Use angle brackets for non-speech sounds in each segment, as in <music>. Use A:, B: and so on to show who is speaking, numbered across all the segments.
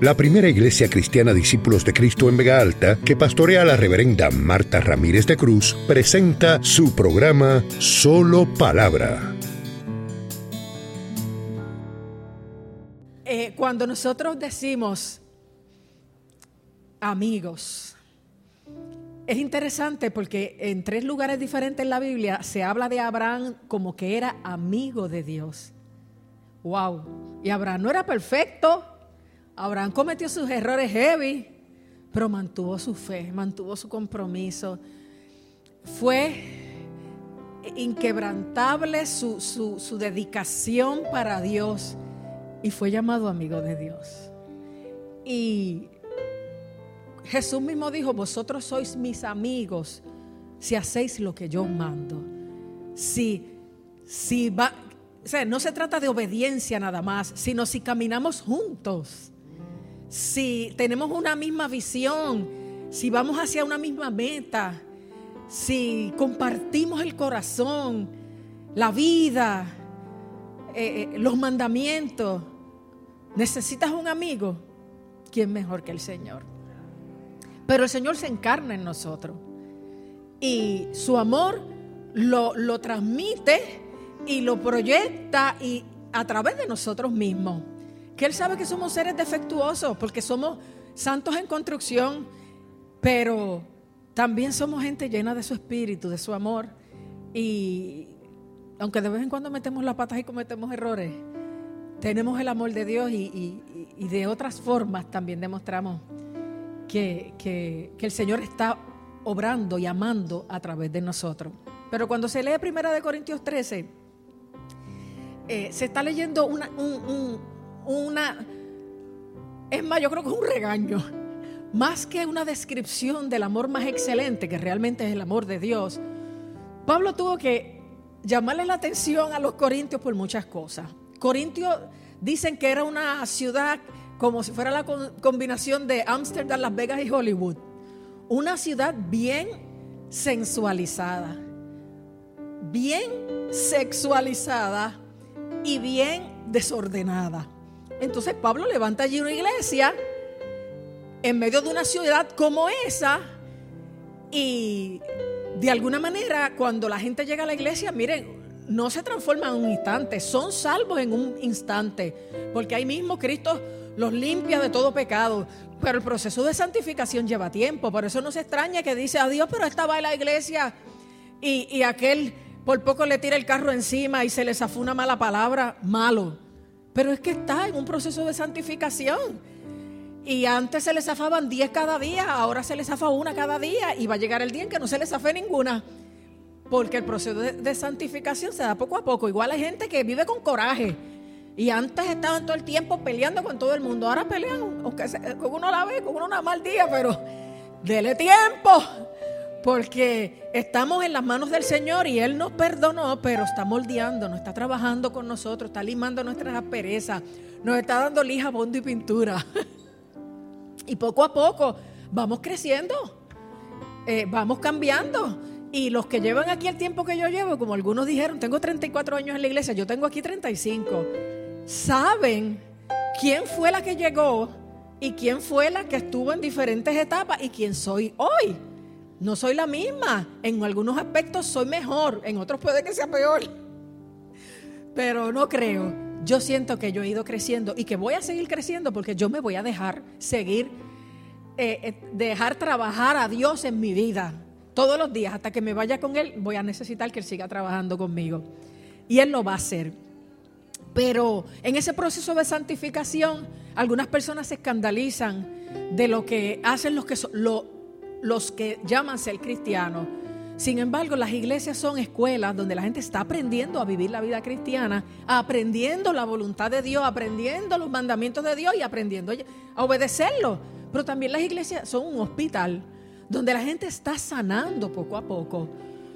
A: la primera iglesia cristiana Discípulos de Cristo en Vega Alta, que pastorea la reverenda Marta Ramírez de Cruz, presenta su programa Solo Palabra.
B: Eh, cuando nosotros decimos amigos, es interesante porque en tres lugares diferentes en la Biblia se habla de Abraham como que era amigo de Dios. Wow. Y Abraham no era perfecto. Abraham cometió sus errores heavy, pero mantuvo su fe, mantuvo su compromiso. Fue inquebrantable su, su dedicación para Dios y fue llamado amigo de Dios. Y Jesús mismo dijo, vosotros sois mis amigos si hacéis lo que yo mando. Si, si va, o sea, no se trata de obediencia nada más, sino si caminamos juntos, si tenemos una misma visión, si vamos hacia una misma meta, si compartimos el corazón, la vida, eh, eh, los mandamientos, necesitas un amigo, ¿quién mejor que el Señor? Pero el Señor se encarna en nosotros y su amor lo, lo transmite y lo proyecta y a través de nosotros mismos. Que Él sabe que somos seres defectuosos porque somos santos en construcción, pero también somos gente llena de su espíritu, de su amor. Y aunque de vez en cuando metemos las patas y cometemos errores, tenemos el amor de Dios y, de otras formas también demostramos que, que, el Señor está obrando y amando a través de nosotros. Pero cuando se lee Primera de Corintios 13, eh, se está leyendo una, una, es más, yo creo que es un regaño, más que una descripción del amor más excelente, que realmente es el amor de Dios. Pablo tuvo que llamarle la atención a los corintios por muchas cosas. Corintios dicen que era una ciudad como si fuera la combinación de Ámsterdam, Las Vegas y Hollywood. Una ciudad bien sensualizada, bien sexualizada y bien desordenada. Entonces Pablo levanta allí una iglesia en medio de una ciudad como esa y de alguna manera cuando la gente llega a la iglesia, miren, no se transforman en un instante, son salvos en un instante, porque ahí mismo Cristo los limpia de todo pecado. Pero el proceso de santificación lleva tiempo, por eso no se extraña que dice, adiós, pero estaba en la iglesia y, y aquel por poco le tira el carro encima y se le zafó una mala palabra, malo. Pero es que está en un proceso de santificación. Y antes se le zafaban 10 cada día, ahora se le zafa una cada día y va a llegar el día en que no se le zafe ninguna. Porque el proceso de, santificación se da poco a poco. Igual hay gente que vive con coraje. Y antes estaban todo el tiempo peleando con todo el mundo. Ahora pelean, aunque con uno la ve, con uno una mal día, pero dele tiempo porque estamos en las manos del Señor y Él nos perdonó, pero está moldeando, nos está trabajando con nosotros, está limando nuestras asperezas, nos está dando lija, bondo y pintura. <laughs> y poco a poco vamos creciendo, eh, vamos cambiando. Y los que llevan aquí el tiempo que yo llevo, como algunos dijeron, tengo 34 años en la iglesia, yo tengo aquí 35, saben quién fue la que llegó y quién fue la que estuvo en diferentes etapas y quién soy hoy. No soy la misma. En algunos aspectos soy mejor, en otros puede que sea peor. Pero no creo. Yo siento que yo he ido creciendo y que voy a seguir creciendo porque yo me voy a dejar seguir, eh, eh, dejar trabajar a Dios en mi vida. Todos los días, hasta que me vaya con Él, voy a necesitar que Él siga trabajando conmigo. Y Él lo va a hacer. Pero en ese proceso de santificación, algunas personas se escandalizan de lo que hacen los que son, lo, los que llaman ser cristianos. Sin embargo, las iglesias son escuelas donde la gente está aprendiendo a vivir la vida cristiana, aprendiendo la voluntad de Dios, aprendiendo los mandamientos de Dios y aprendiendo a obedecerlo. Pero también las iglesias son un hospital donde la gente está sanando poco a poco.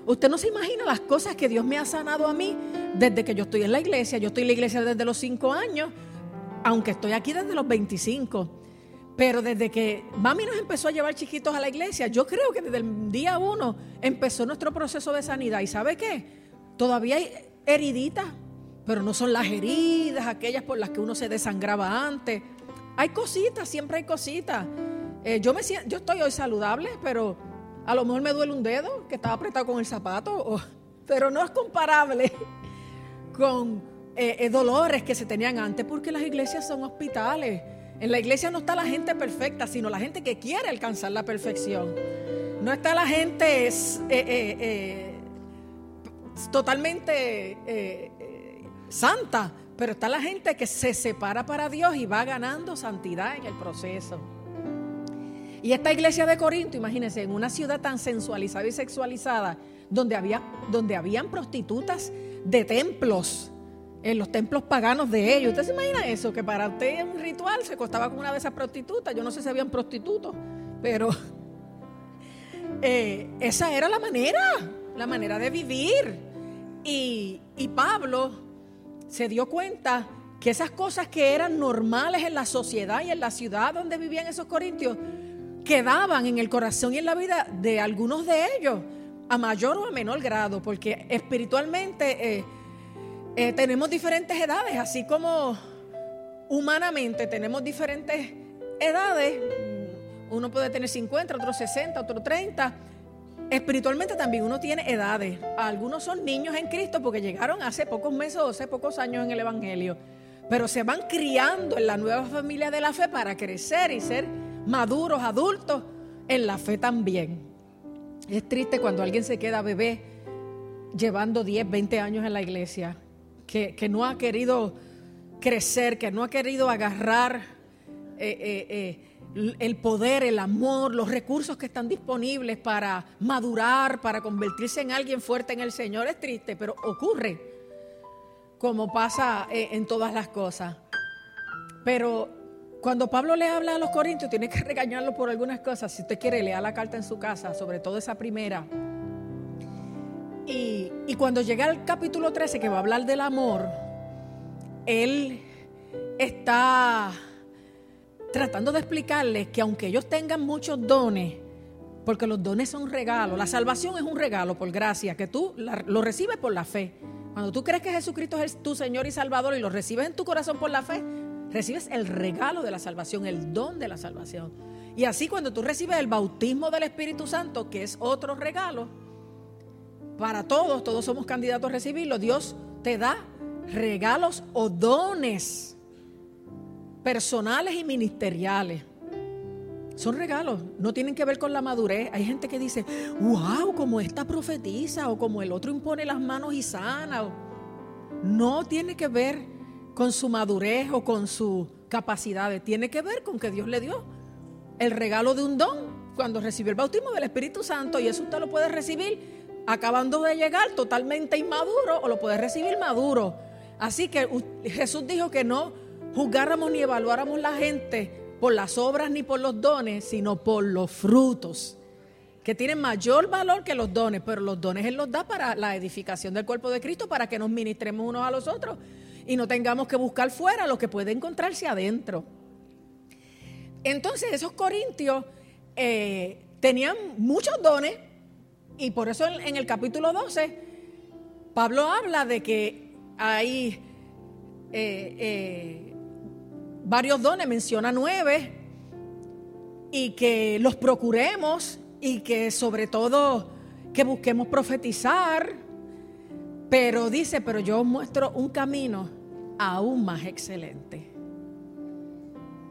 B: Usted no se imagina las cosas que Dios me ha sanado a mí desde que yo estoy en la iglesia. Yo estoy en la iglesia desde los 5 años, aunque estoy aquí desde los 25. Pero desde que mami nos empezó a llevar chiquitos a la iglesia, yo creo que desde el día uno empezó nuestro proceso de sanidad. ¿Y sabe qué? Todavía hay heriditas, pero no son las heridas, aquellas por las que uno se desangraba antes. hay cositas, siempre hay cositas. Eh, yo, me siento, yo estoy hoy saludable, pero a lo mejor me duele un dedo que estaba apretado con el zapato, <laughs> pero no es comparable <laughs> con eh, eh, dolores que se tenían antes, porque las iglesias son hospitales. En la iglesia no está la gente perfecta, sino la gente que quiere alcanzar la perfección. No está la gente totalmente santa, pero está la gente que se separa para Dios y va ganando santidad en el proceso. Y esta iglesia de Corinto, imagínense, en una ciudad tan sensualizada y sexualizada, donde, había, donde habían prostitutas de templos, en los templos paganos de ellos. ¿Usted se imagina eso? Que para usted un ritual se costaba con una de esas prostitutas. Yo no sé si habían prostitutos, pero <laughs> eh, esa era la manera, la manera de vivir. Y, y Pablo se dio cuenta que esas cosas que eran normales en la sociedad y en la ciudad donde vivían esos corintios quedaban en el corazón y en la vida de algunos de ellos, a mayor o a menor grado, porque espiritualmente eh, eh, tenemos diferentes edades, así como humanamente tenemos diferentes edades. Uno puede tener 50, otro 60, otro 30 Espiritualmente también uno tiene edades. Algunos son niños en Cristo porque llegaron hace pocos meses o hace pocos años en el Evangelio. Pero se van criando en la nueva familia de la fe para crecer y ser maduros, adultos en la fe también. Es triste cuando alguien se queda bebé llevando 10, 20 años en la iglesia, que, no ha querido crecer, que no ha querido agarrar eh, eh, eh, el poder, el amor, los recursos que están disponibles para madurar, para convertirse en alguien fuerte en el Señor. Es triste, pero ocurre, como pasa en todas las cosas. Pero cuando Pablo le habla a los corintios, tiene que regañarlo por algunas cosas. Si usted quiere, lea la carta en su casa, sobre todo esa primera. Y, cuando llega al capítulo 13, que va a hablar del amor, él está tratando de explicarles que aunque ellos tengan muchos dones, porque los dones son regalos, la salvación es un regalo por gracia, que tú lo recibes por la fe. Cuando tú crees que Jesucristo es tu Señor y Salvador y lo recibes en tu corazón por la fe, recibes el regalo de la salvación, el don de la salvación. Y así cuando tú recibes el bautismo del Espíritu Santo, que es otro regalo, para todos, todos somos candidatos a recibirlo, Dios te da regalos o dones personales y ministeriales. Son regalos, no tienen que ver con la madurez. Hay gente que dice, wow, como esta profetiza o como el otro impone las manos y sana. No tiene que ver con su madurez o con sus capacidades, tiene que ver con que Dios le dio el regalo de un don cuando recibió el bautismo del Espíritu Santo y eso usted lo puede recibir acabando de llegar totalmente inmaduro o lo puede recibir maduro. Así que Jesús dijo que no juzgáramos ni evaluáramos la gente por las obras ni por los dones, sino por los frutos, que tienen mayor valor que los dones, pero los dones Él los da para la edificación del cuerpo de Cristo, para que nos ministremos unos a los otros y no tengamos que buscar fuera lo que puede encontrarse adentro. Entonces esos corintios eh, tenían muchos dones y por eso en, el capítulo 12 Pablo habla de que hay... Eh, eh, varios dones, menciona nueve, y que los procuremos y que sobre todo que busquemos profetizar, pero dice, pero yo os muestro un camino aún más excelente.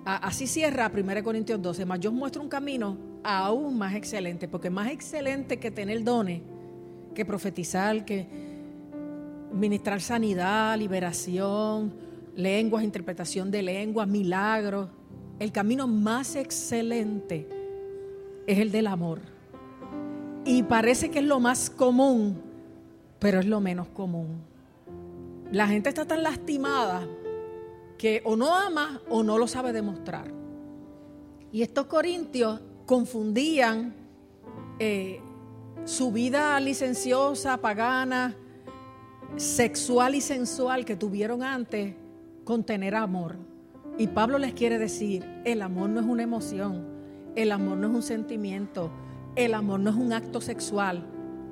B: Así cierra 1 Corintios 12, más yo os muestro un camino aún más excelente, porque más excelente que tener dones, que profetizar, que ministrar sanidad, liberación, lenguas, interpretación de lenguas, milagros. El camino más excelente es el del amor. Y parece que es lo más común, pero es lo menos común. La gente está tan lastimada que o no ama o no lo sabe demostrar. Y estos corintios confundían eh, su vida licenciosa, pagana, sexual y sensual que tuvieron antes con tener amor. Y Pablo les quiere decir, el amor no es una emoción, el amor no es un sentimiento, el amor no es un acto sexual,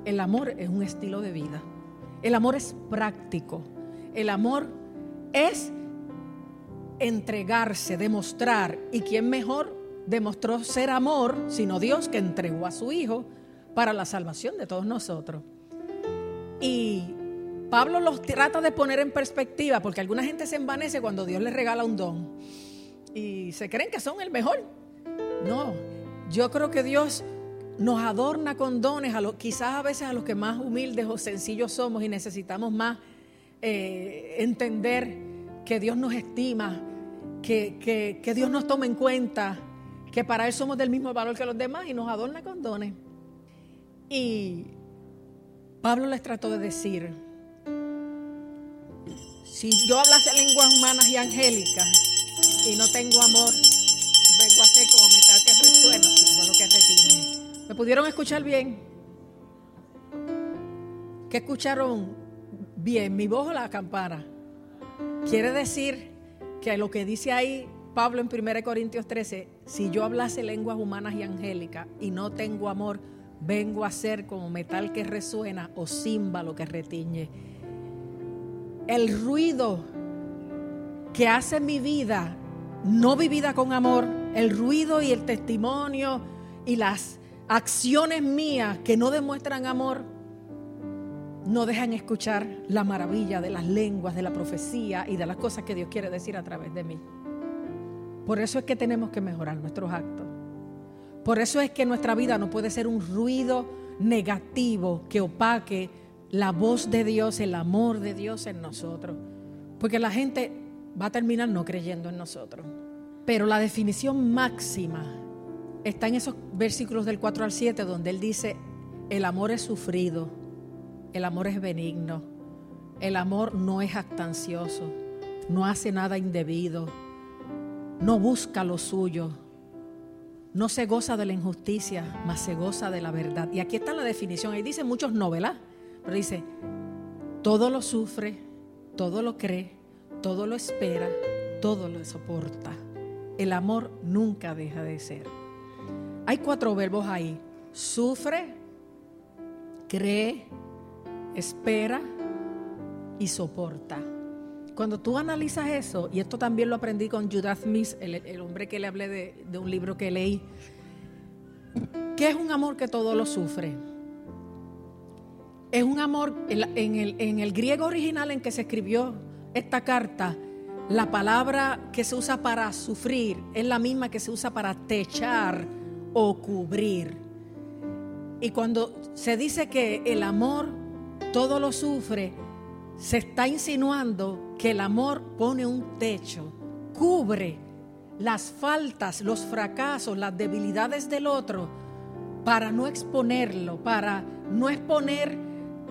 B: el amor es un estilo de vida. El amor es práctico, el amor es entregarse, demostrar. ¿Y quién mejor demostró ser amor sino Dios que entregó a su Hijo para la salvación de todos nosotros? Y Pablo los trata de poner en perspectiva porque alguna gente se envanece cuando Dios les regala un don y se creen que son el mejor. No, yo creo que Dios nos adorna con dones, a lo, quizás a veces a los que más humildes o sencillos somos y necesitamos más eh, entender que Dios nos estima, que, que Dios nos toma en cuenta, que para Él somos del mismo valor que los demás y nos adorna con dones. Y Pablo les trató de decir, si yo hablase lenguas humanas y angélicas y no tengo amor, vengo a ser como metal que resuena, lo que retiene. ¿Me pudieron escuchar bien? ¿Qué escucharon bien? ¿Mi voz o la campana? Quiere decir que lo que dice ahí Pablo en 1 Corintios 13, si yo hablase lenguas humanas y angélicas y no tengo amor, vengo a ser como metal que resuena o címbalo que retiñe el ruido que hace mi vida no vivida con amor, el ruido y el testimonio y las acciones mías que no demuestran amor, no dejan escuchar la maravilla de las lenguas, de la profecía y de las cosas que Dios quiere decir a través de mí. Por eso es que tenemos que mejorar nuestros actos. Por eso es que nuestra vida no puede ser un ruido negativo que opaque la voz de Dios, el amor de Dios en nosotros. Porque la gente va a terminar no creyendo en nosotros. Pero la definición máxima está en esos versículos del 4 al 7 donde Él dice, el amor es sufrido, el amor es benigno, el amor no es actancioso, no hace nada indebido, no busca lo suyo, no se goza de la injusticia, mas se goza de la verdad. Y aquí está la definición, ahí dice muchos novelas pero dice, todo lo sufre, todo lo cree, todo lo espera, todo lo soporta. El amor nunca deja de ser. Hay cuatro verbos ahí. Sufre, cree, espera y soporta. Cuando tú analizas eso, y esto también lo aprendí con Judith Smith, el, hombre que le hablé de, un libro que leí, ¿qué es un amor que todo lo sufre? Es un amor, en el, griego original en que se escribió esta carta, la palabra que se usa para sufrir es la misma que se usa para techar o cubrir. Y cuando se dice que el amor todo lo sufre, se está insinuando que el amor pone un techo, cubre las faltas, los fracasos, las debilidades del otro para no exponerlo, para no exponer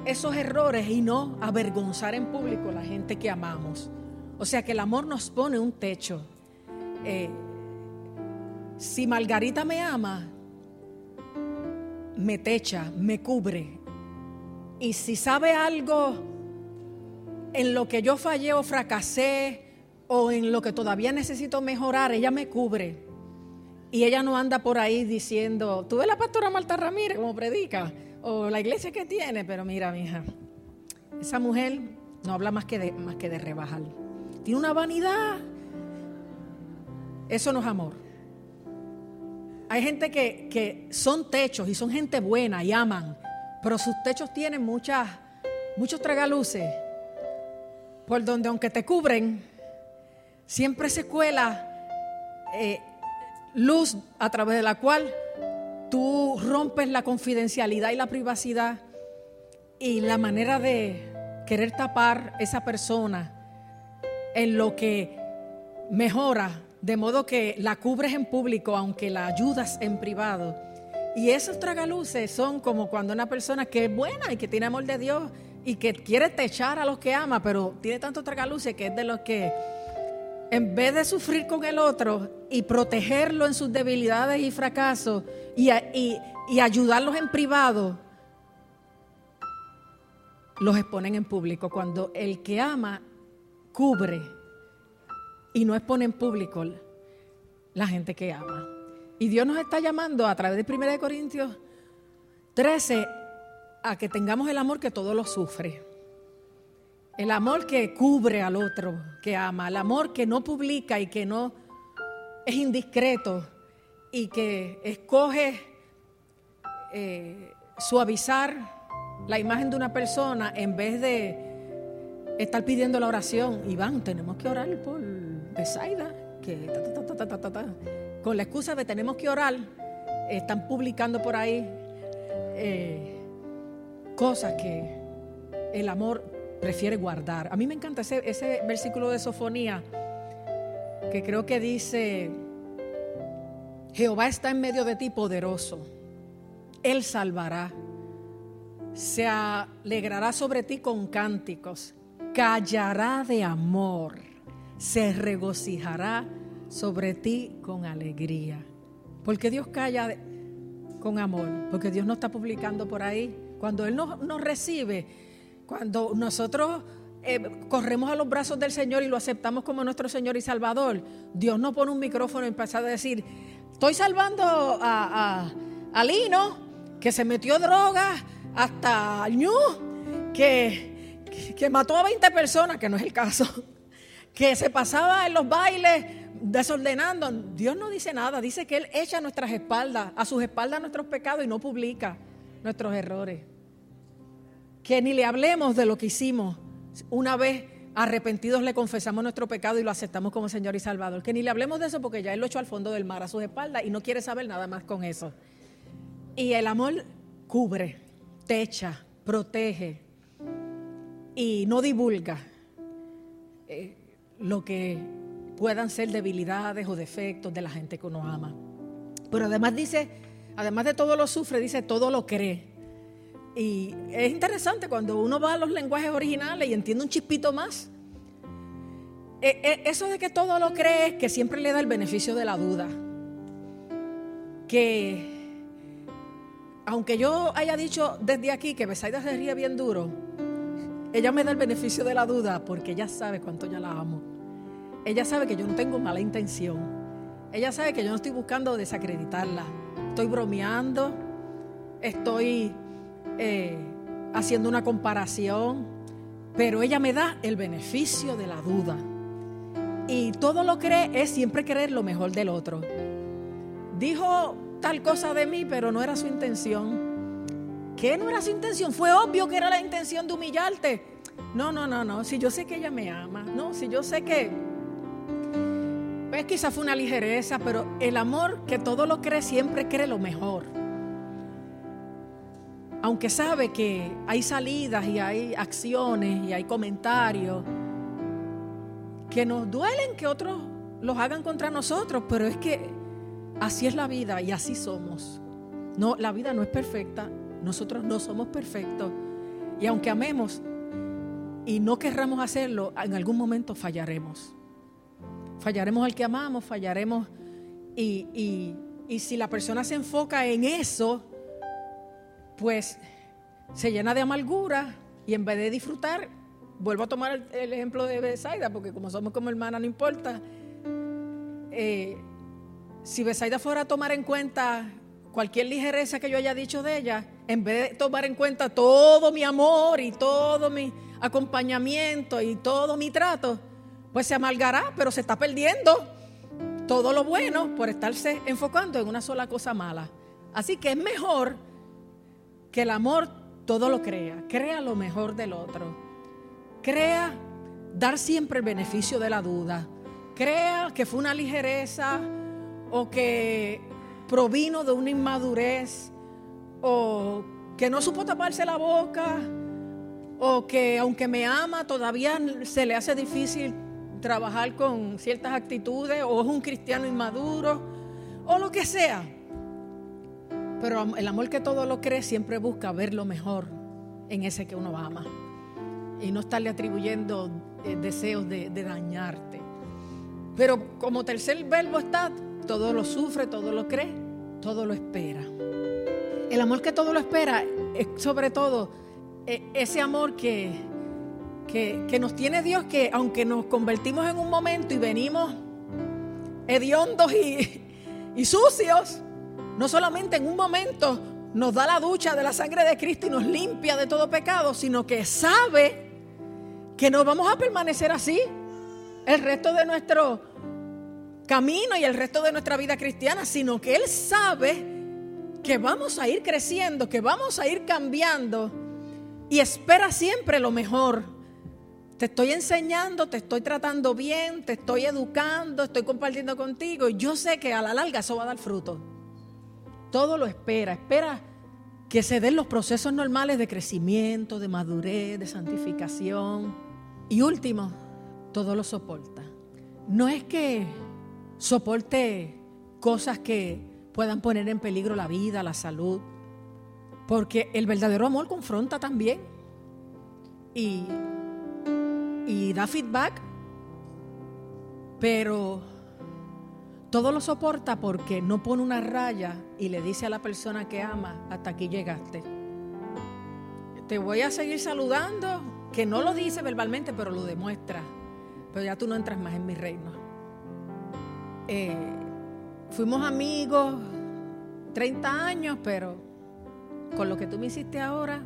B: esos errores y no avergonzar en público a la gente que amamos. O sea que el amor nos pone un techo. Eh, si Margarita me ama, me techa, me cubre. Y si sabe algo en lo que yo fallé o fracasé o en lo que todavía necesito mejorar, ella me cubre. Y ella no anda por ahí diciendo, tú ves la pastora Marta Ramírez como predica o la iglesia que tiene, pero mira, mi hija, esa mujer no habla más que de, más que rebajar. Tiene una vanidad. Eso no es amor. Hay gente que, que son techos y son gente buena y aman, pero sus techos tienen muchas, muchos tragaluces, por donde aunque te cubren, siempre se cuela eh, luz a través de la cual tú rompes la confidencialidad y la privacidad y la manera de querer tapar esa persona en lo que mejora, de modo que la cubres en público aunque la ayudas en privado. Y esos tragaluces son como cuando una persona que es buena y que tiene amor de Dios y que quiere techar a los que ama, pero tiene tanto tragaluces que es de los que en vez de sufrir con el otro y protegerlo en sus debilidades y fracasos y, ayudarlos en privado, los exponen en público. Cuando el que ama cubre y no expone en público la gente que ama. Y Dios nos está llamando a través de 1 Corintios 13 a que tengamos el amor que todo lo sufre. El amor que cubre al otro, que ama. El amor que no publica y que no es indiscreto y que escoge eh, suavizar la imagen de una persona en vez de estar pidiendo la oración. Iván, tenemos que orar por Besaida, que con la excusa de tenemos que orar, están publicando por ahí eh, cosas que el amor prefiere guardar. A mí me encanta ese, ese versículo de Sofonía que creo que dice, Jehová está en medio de ti poderoso, Él salvará, se alegrará sobre ti con cánticos, callará de amor, se regocijará sobre ti con alegría. Porque Dios calla con amor, porque Dios no está publicando por ahí. Cuando Él nos, recibe, cuando nosotros eh, corremos a los brazos del Señor y lo aceptamos como nuestro Señor y Salvador, Dios no pone un micrófono y empieza a decir, estoy salvando a, Lino, que se metió droga, hasta Ñu, que, que mató a 20 personas, que no es el caso, <laughs> que se pasaba en los bailes desordenando. Dios no dice nada, dice que Él echa nuestras espaldas, a sus espaldas nuestros pecados y no publica nuestros errores. Que ni le hablemos de lo que hicimos una vez arrepentidos le confesamos nuestro pecado y lo aceptamos como Señor y Salvador. Que ni le hablemos de eso porque ya Él lo echó al fondo del mar a sus espaldas y no quiere saber nada más con eso. Y el amor cubre, techa, protege y no divulga eh, lo que puedan ser debilidades o defectos de la gente que uno ama. Pero además dice, además de todo lo sufre, dice todo lo cree. Y es interesante cuando uno va a los lenguajes originales y entiende un chispito más. E, e, eso de que todo lo cree, que siempre le da el beneficio de la duda. Que aunque yo haya dicho desde aquí que Besaida se ríe bien duro, ella me da el beneficio de la duda porque ella sabe cuánto yo la amo. Ella sabe que yo no tengo mala intención. Ella sabe que yo no estoy buscando desacreditarla. Estoy bromeando, estoy eh, haciendo una comparación, pero ella me da el beneficio de la duda. Y todo lo cree es siempre querer lo mejor del otro. Dijo tal cosa de mí, pero no era su intención. ¿Qué no era su intención? Fue obvio que era la intención de humillarte. No, no, no, no. Si yo sé que ella me ama, no, si yo sé que. Pues quizás fue una ligereza, pero el amor que todo lo cree siempre cree lo mejor aunque sabe que hay salidas y hay acciones y hay comentarios que nos duelen que otros los hagan contra nosotros, pero es que así es la vida y así somos. No, la vida no es perfecta, nosotros no somos perfectos y aunque amemos y no querramos hacerlo, en algún momento fallaremos. Fallaremos al que amamos, fallaremos y, y, y si la persona se enfoca en eso, pues se llena de amargura y en vez de disfrutar, vuelvo a tomar el, ejemplo de Besaida, porque como somos como hermanas no importa. Eh, si Besaida fuera a tomar en cuenta cualquier ligereza que yo haya dicho de ella, en vez de tomar en cuenta todo mi amor y todo mi acompañamiento y todo mi trato, pues se amargará, pero se está perdiendo todo lo bueno por estarse enfocando en una sola cosa mala. Así que es mejor que el amor todo lo crea, crea lo mejor del otro, crea dar siempre el beneficio de la duda, crea que fue una ligereza o que provino de una inmadurez o que no supo taparse la boca o que aunque me ama todavía se le hace difícil trabajar con ciertas actitudes o es un cristiano inmaduro o lo que sea. Pero el amor que todo lo cree siempre busca ver lo mejor en ese que uno ama. Y no estarle atribuyendo eh, deseos de, dañarte. Pero como tercer verbo está, todo lo sufre, todo lo cree, todo lo espera. El amor que todo lo espera es sobre todo e, ese amor que, que, nos tiene Dios, que aunque nos convertimos en un momento y venimos hediondos y, y sucios, no solamente en un momento nos da la ducha de la sangre de Cristo y nos limpia de todo pecado, sino que sabe que no vamos a permanecer así el resto de nuestro camino y el resto de nuestra vida cristiana, sino que Él sabe que vamos a ir creciendo, que vamos a ir cambiando y espera siempre lo mejor. Te estoy enseñando, te estoy tratando bien, te estoy educando, estoy compartiendo contigo. Yo sé que a la larga eso va a dar fruto. Todo lo espera, espera que se den los procesos normales de crecimiento, de madurez, de santificación. Y último, todo lo soporta. No es que soporte cosas que puedan poner en peligro la vida, la salud, porque el verdadero amor confronta también y, y da feedback, pero todo lo soporta porque no pone una raya y le dice a la persona que ama, hasta aquí llegaste. Te voy a seguir saludando, que no lo dice verbalmente, pero lo demuestra. Pero ya tú no entras más en mi reino. Eh, fuimos amigos 30 años, pero con lo que tú me hiciste ahora,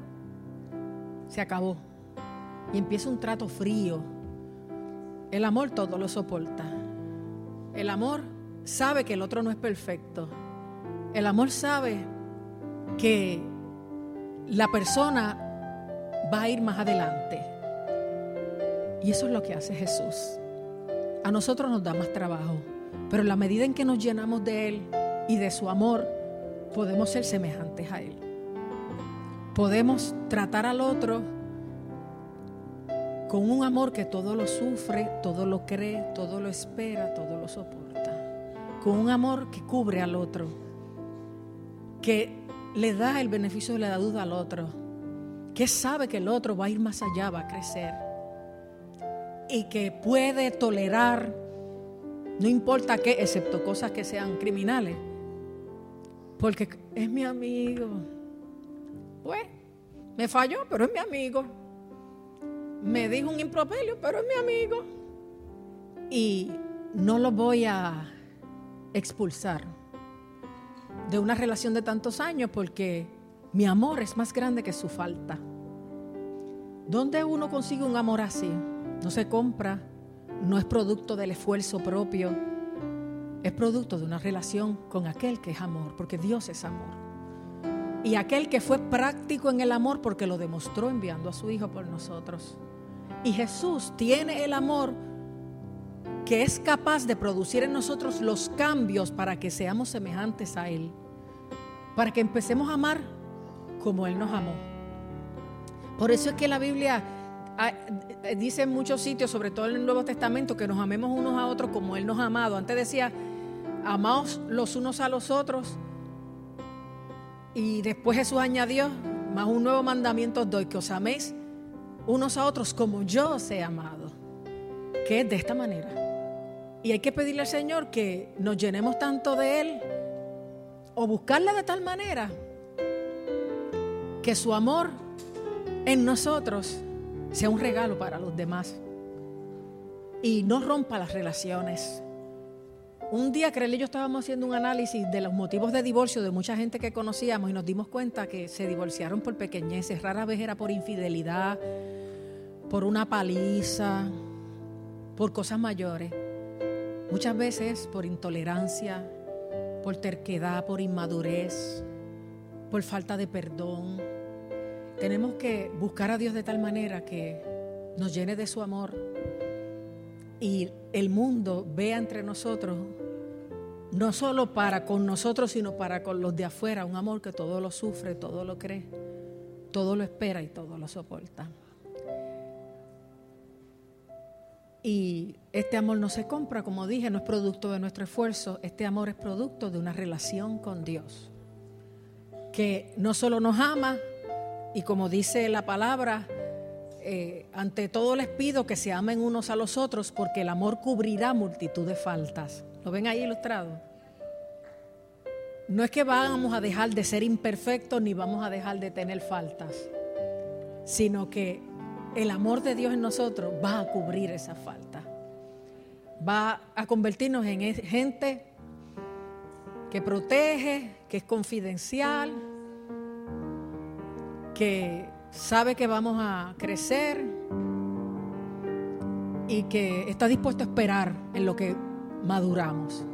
B: se acabó. Y empieza un trato frío. El amor todo lo soporta. El amor sabe que el otro no es perfecto. El amor sabe que la persona va a ir más adelante. Y eso es lo que hace Jesús. A nosotros nos da más trabajo, pero en la medida en que nos llenamos de Él y de su amor, podemos ser semejantes a Él. Podemos tratar al otro con un amor que todo lo sufre, todo lo cree, todo lo espera, todo lo soporta. Con un amor que cubre al otro, que le da el beneficio de la duda al otro, que sabe que el otro va a ir más allá, va a crecer y que puede tolerar, no importa qué, excepto cosas que sean criminales, porque es mi amigo. Pues, me falló, pero es mi amigo. Me dijo un impropelio, pero es mi amigo. Y no lo voy a expulsar de una relación de tantos años porque mi amor es más grande que su falta. ¿Dónde uno consigue un amor así? No se compra, no es producto del esfuerzo propio, es producto de una relación con aquel que es amor, porque Dios es amor. Y aquel que fue práctico en el amor porque lo demostró enviando a su Hijo por nosotros. Y Jesús tiene el amor que es capaz de producir en nosotros los cambios para que seamos semejantes a Él. Para que empecemos a amar como Él nos amó. Por eso es que la Biblia ah, dice en muchos sitios, sobre todo en el Nuevo Testamento, que nos amemos unos a otros como Él nos ha amado. Antes decía, amaos los unos a los otros. Y después Jesús añadió, más un nuevo mandamiento os doy, que os améis unos a otros como yo os he amado, que es de esta manera. Y hay que pedirle al Señor que nos llenemos tanto de Él o buscarle de tal manera que su amor en nosotros sea un regalo para los demás y no rompa las relaciones. Un día, Creel y yo estábamos haciendo un análisis de los motivos de divorcio de mucha gente que conocíamos y nos dimos cuenta que se divorciaron por pequeñeces, rara vez era por infidelidad, por una paliza, por cosas mayores. Muchas veces por intolerancia, por terquedad, por inmadurez, por falta de perdón. Tenemos que buscar a Dios de tal manera que nos llene de su amor y el mundo vea entre nosotros, no solo para con nosotros, sino para con los de afuera, un amor que todo lo sufre, todo lo cree, todo lo espera y todo lo soporta. Y este amor no se compra, como dije, no es producto de nuestro esfuerzo, este amor es producto de una relación con Dios, que no solo nos ama, y como dice la palabra, eh, ante todo les pido que se amen unos a los otros porque el amor cubrirá multitud de faltas. ¿Lo ven ahí ilustrado? No es que vamos a dejar de ser imperfectos ni vamos a dejar de tener faltas, sino que el amor de Dios en nosotros va a cubrir esa falta. Va a convertirnos en gente que protege, que es confidencial, que sabe que vamos a crecer y que está dispuesto a esperar en lo que maduramos.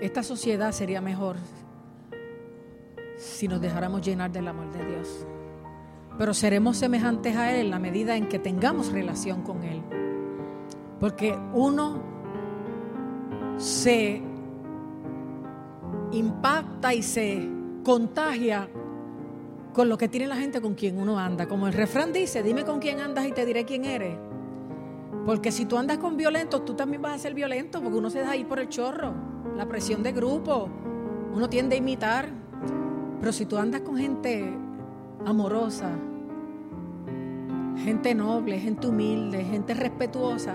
B: Esta sociedad sería mejor si nos dejáramos llenar del amor de Dios. Pero seremos semejantes a Él en la medida en que tengamos relación con Él. Porque uno se impacta y se contagia con lo que tiene la gente con quien uno anda. Como el refrán dice, dime con quién andas y te diré quién eres. Porque si tú andas con violentos, tú también vas a ser violento, porque uno se deja ir por el chorro, la presión de grupo, uno tiende a imitar. Pero si tú andas con gente amorosa, gente noble, gente humilde, gente respetuosa,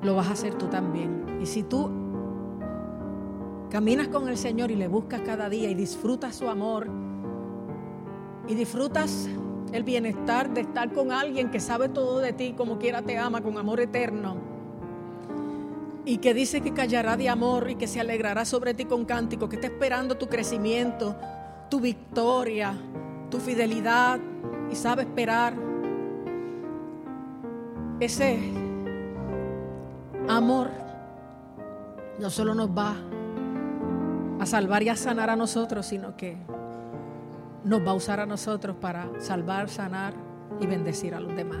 B: lo vas a hacer tú también. Y si tú caminas con el Señor y le buscas cada día y disfrutas su amor y disfrutas el bienestar de estar con alguien que sabe todo de ti, como quiera te ama, con amor eterno, y que dice que callará de amor y que se alegrará sobre ti con cántico, que está esperando tu crecimiento, tu victoria, tu fidelidad y sabe esperar. Ese amor no solo nos va a salvar y a sanar a nosotros, sino que nos va a usar a nosotros para salvar, sanar y bendecir a los demás.